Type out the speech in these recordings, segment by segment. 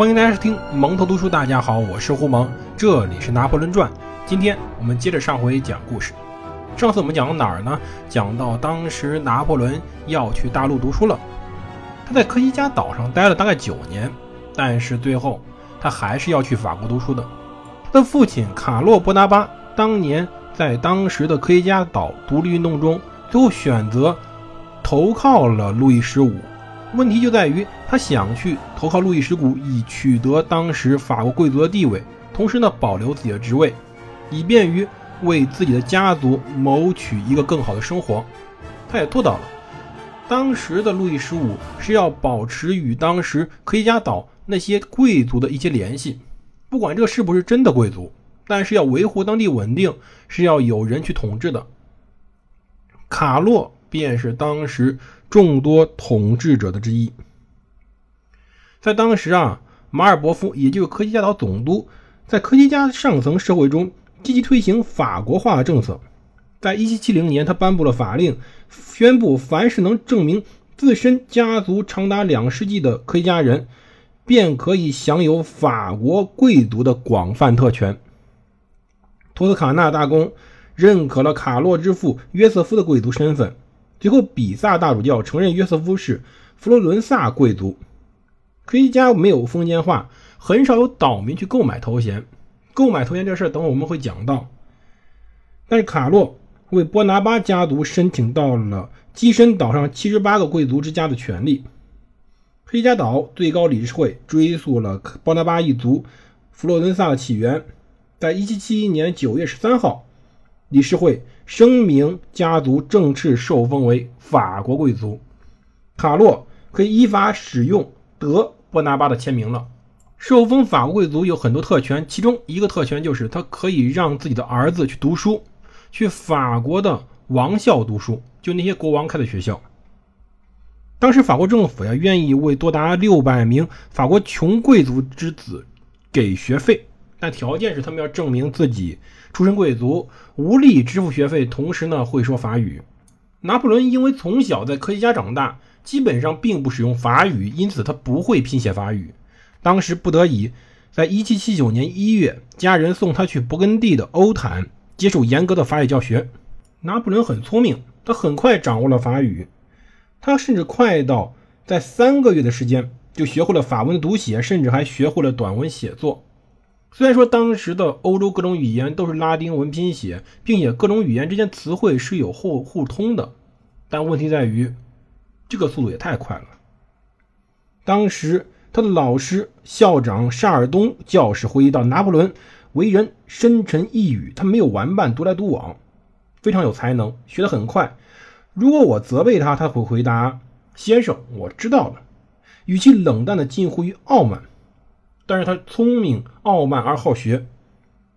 欢迎大家收听蒙头读书。大家好，我是胡蒙，这里是拿破仑传。今天我们接着上回讲故事。上次我们讲到哪儿呢？讲到当时拿破仑要去大陆读书了。他在科西嘉岛上待了大概九年，但是最后他还是要去法国读书的。他的父亲卡洛·波拿巴当年在当时的科西嘉岛独立运动中，最后选择投靠了路易十五。问题就在于，他想去投靠路易十五，以取得当时法国贵族的地位，同时呢保留自己的职位，以便于为自己的家族谋取一个更好的生活。他也做到了。当时的路易十五是要保持与当时科西嘉岛那些贵族的一些联系，不管这是不是真的贵族，但是要维护当地稳定，是要有人去统治的。卡洛便是当时。众多统治者的之一，在当时啊，马尔伯夫也就是科西嘉岛总督，在科西嘉上层社会中积极推行法国化的政策。在1770年，他颁布了法令，宣布凡是能证明自身家族长达两世纪的科西嘉人，便可以享有法国贵族的广泛特权。托斯卡纳大公认可了卡洛之父约瑟夫的贵族身份。最后，比萨大主教承认约瑟夫是佛罗伦萨贵族。科西嘉没有封建化，很少有岛民去购买头衔。购买头衔这事儿，等会我们会讲到。但是卡洛为波拿巴家族申请到了基申岛上七十八个贵族之家的权利。科西嘉岛最高理事会追溯了波拿巴一族佛罗伦萨的起源，在一七七一年九月十三号。理事会声明，家族正式受封为法国贵族，卡洛可以依法使用德波拿巴的签名了。受封法国贵族有很多特权，其中一个特权就是他可以让自己的儿子去读书，去法国的王校读书，就那些国王开的学校。当时法国政府呀，愿意为多达六百名法国穷贵族之子给学费。但条件是他们要证明自己出身贵族，无力支付学费，同时呢会说法语。拿破仑因为从小在科学家长大，基本上并不使用法语，因此他不会拼写法语。当时不得已，在1779年1月，家人送他去勃艮第的欧坦接受严格的法语教学。拿破仑很聪明，他很快掌握了法语，他甚至快到在三个月的时间就学会了法文的读写，甚至还学会了短文写作。虽然说当时的欧洲各种语言都是拉丁文拼写，并且各种语言之间词汇是有互互通的，但问题在于，这个速度也太快了。当时他的老师校长沙尔东教士回忆到，拿破仑为人深沉易语，他没有玩伴，独来独往，非常有才能，学得很快。如果我责备他，他会回答：“先生，我知道了。”语气冷淡的近乎于傲慢。但是他聪明、傲慢而好学，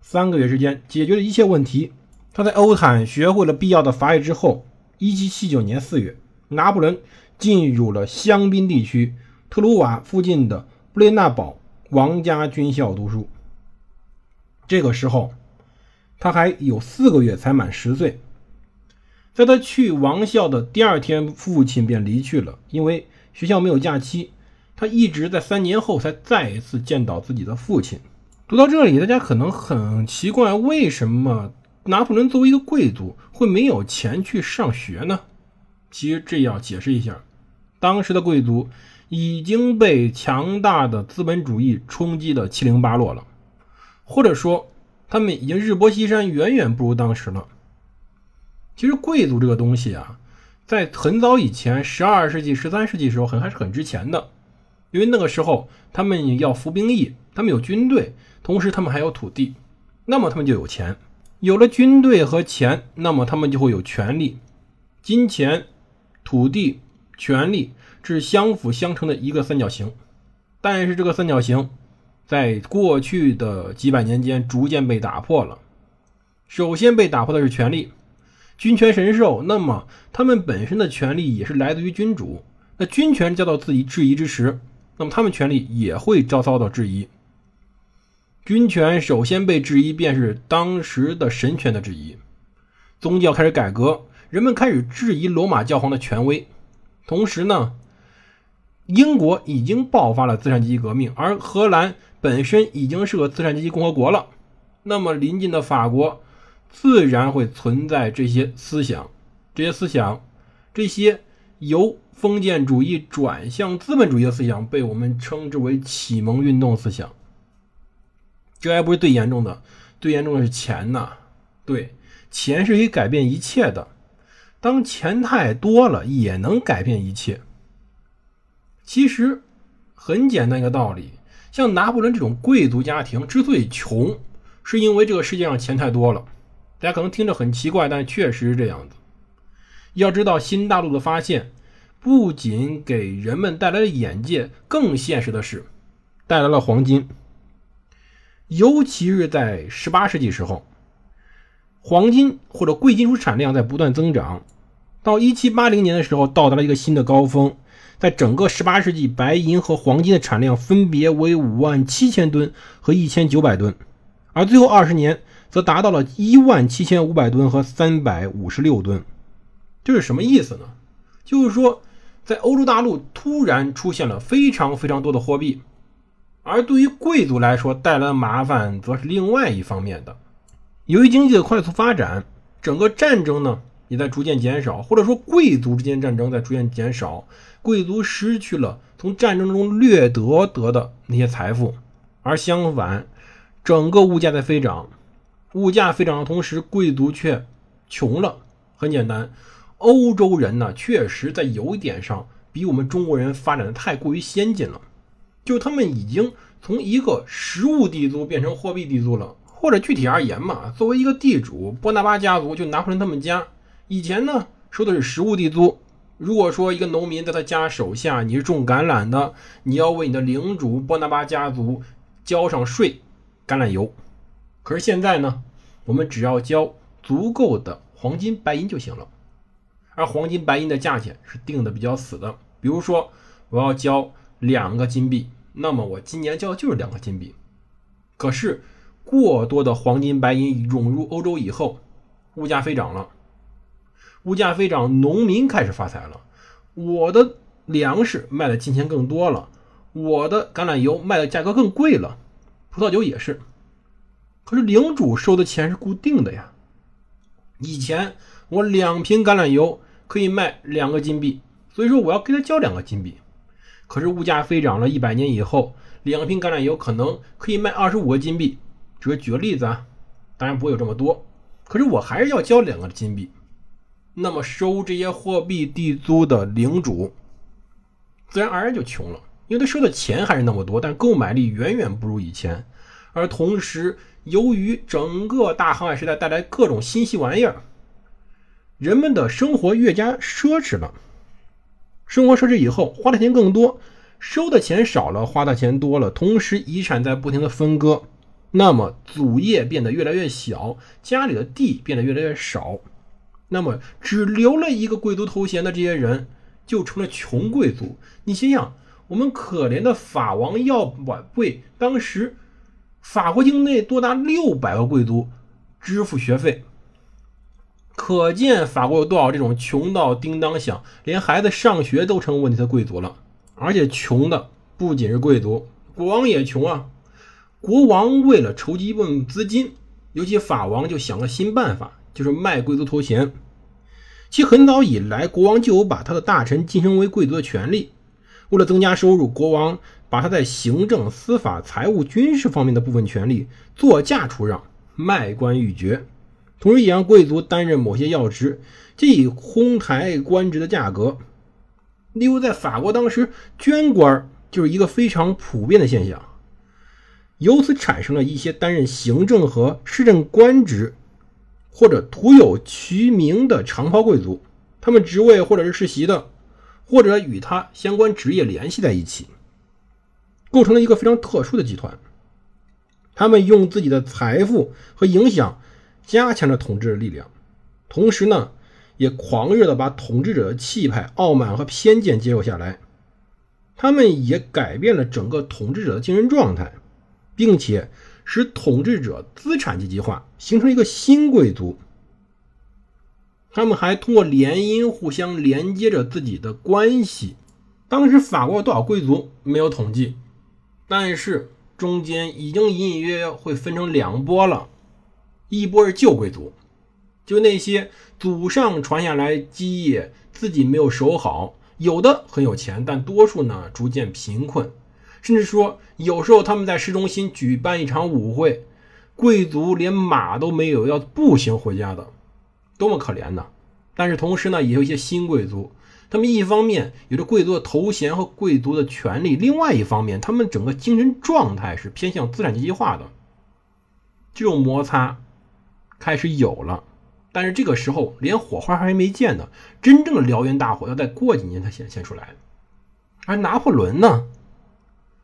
三个月时间解决了一切问题。他在欧坦学会了必要的法语之后，一七七九年四月，拿破仑进入了香槟地区特鲁瓦附近的布列纳堡王家军校读书。这个时候，他还有四个月才满十岁。在他去王校的第二天，父亲便离去了，因为学校没有假期。他一直在三年后才再一次见到自己的父亲。读到这里，大家可能很奇怪，为什么拿破仑作为一个贵族会没有钱去上学呢？其实这要解释一下，当时的贵族已经被强大的资本主义冲击的七零八落了，或者说他们已经日薄西山，远远不如当时了。其实贵族这个东西啊，在很早以前，十二世纪、十三世纪时候，很还是很值钱的。因为那个时候他们要服兵役，他们有军队，同时他们还有土地，那么他们就有钱。有了军队和钱，那么他们就会有权利。金钱、土地、权利，是相辅相成的一个三角形。但是这个三角形在过去的几百年间逐渐被打破了。首先被打破的是权力，君权神授，那么他们本身的权利也是来自于君主。那君权遭到自己质疑之时，那么他们权力也会遭遭到质疑。军权首先被质疑，便是当时的神权的质疑。宗教开始改革，人们开始质疑罗马教皇的权威。同时呢，英国已经爆发了资产阶级革命，而荷兰本身已经是个资产阶级共和国了，那么邻近的法国自然会存在这些思想，这些思想，这些由封建主义转向资本主义的思想，被我们称之为启蒙运动思想。这还不是最严重的，最严重的是钱呐，对，钱是可以改变一切的，当钱太多了，也能改变一切。其实很简单一个道理，像拿破仑这种贵族家庭之所以穷，是因为这个世界上钱太多了。大家可能听着很奇怪，但确实是这样子。要知道，新大陆的发现不仅给人们带来了眼界，更现实的是带来了黄金。尤其是在18世纪时候，黄金或者贵金属产量在不断增长，到1780年的时候到达了一个新的高峰。在整个18世纪，白银和黄金的产量分别为5万七千吨和1900吨，而最后二十年则达到了1万七千五百吨和356吨。这是什么意思呢？就是说，在欧洲大陆突然出现了非常非常多的货币，而对于贵族来说带来的麻烦则是另外一方面的。由于经济的快速发展，整个战争呢？也在逐渐减少，或者说贵族之间战争在逐渐减少，贵族失去了从战争中掠夺得的那些财富，而相反，整个物价在飞涨，物价飞涨的同时，贵族却穷了。很简单，欧洲人呢，确实在有一点上比我们中国人发展的太过于先进了，就他们已经从一个实物地租变成货币地租了，或者具体而言嘛，作为一个地主，波拿巴家族就拿破仑他们家。以前呢，收的是实物地租。如果说一个农民在他家手下，你是种橄榄的，你要为你的领主波拿巴家族交上税，橄榄油。可是现在呢，我们只要交足够的黄金白银就行了。而黄金白银的价钱是定的比较死的，比如说我要交两个金币，那么我今年交的就是两个金币。可是过多的黄金白银涌入欧洲以后，物价飞涨了。物价飞涨，农民开始发财了。我的粮食卖的金钱更多了，我的橄榄油卖的价格更贵了，葡萄酒也是。可是领主收的钱是固定的呀。以前我两瓶橄榄油可以卖两个金币，所以说我要给他交两个金币。可是物价飞涨了一百年以后，两瓶橄榄油可能可以卖二十五个金币。只是举个例子啊，当然不会有这么多。可是我还是要交两个金币。那么收这些货币地租的领主，自然而然就穷了，因为他收的钱还是那么多，但购买力远远不如以前。而同时，由于整个大航海时代带来各种新奇玩意儿，人们的生活越加奢侈了。生活奢侈以后，花的钱更多，收的钱少了，花的钱多了。同时，遗产在不停的分割，那么祖业变得越来越小，家里的地变得越来越少。那么，只留了一个贵族头衔的这些人，就成了穷贵族。你想想，我们可怜的法王要晚为当时法国境内多达六百个贵族支付学费，可见法国有多少这种穷到叮当响，连孩子上学都成问题的贵族了。而且，穷的不仅是贵族，国王也穷啊。国王为了筹集一部分资金，尤其法王就想了新办法，就是卖贵族头衔。其很早以来，国王就有把他的大臣晋升为贵族的权利。为了增加收入，国王把他在行政、司法、财务、军事方面的部分权利作价出让，卖官鬻爵，同时也让贵族担任某些要职，即以哄抬官职的价格。例如，在法国当时，捐官就是一个非常普遍的现象，由此产生了一些担任行政和市政官职。或者徒有其名的长袍贵族，他们职位或者是世袭的，或者与他相关职业联系在一起，构成了一个非常特殊的集团。他们用自己的财富和影响加强了统治的力量，同时呢，也狂热的把统治者的气派、傲慢和偏见接受下来。他们也改变了整个统治者的精神状态，并且。使统治者资产阶级化，形成一个新贵族。他们还通过联姻互相连接着自己的关系，当时法国有多少贵族没有统计，但是中间已经隐隐约约会分成两波了，一波是旧贵族，就那些祖上传下来基业自己没有守好，有的很有钱，但多数呢逐渐贫困，甚至说有时候他们在市中心举办一场舞会，贵族连马都没有，要步行回家的，多么可怜呐！但是同时呢，也有一些新贵族。他们一方面有着贵族的头衔和贵族的权利，另外一方面，他们整个精神状态是偏向资产阶级化的。这种摩擦开始有了，但是这个时候连火花还没见呢，真正的燎原大火要再过几年才显现出来。而拿破仑呢，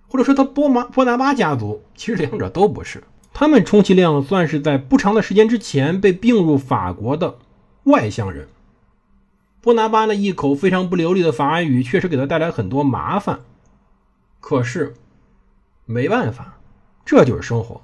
或者说他波马波拿巴家族，其实两者都不是，他们充其量算是在不长的时间之前被并入法国的外乡人。波拿巴那一口非常不流利的法语，确实给他带来很多麻烦。可是，没办法，这就是生活。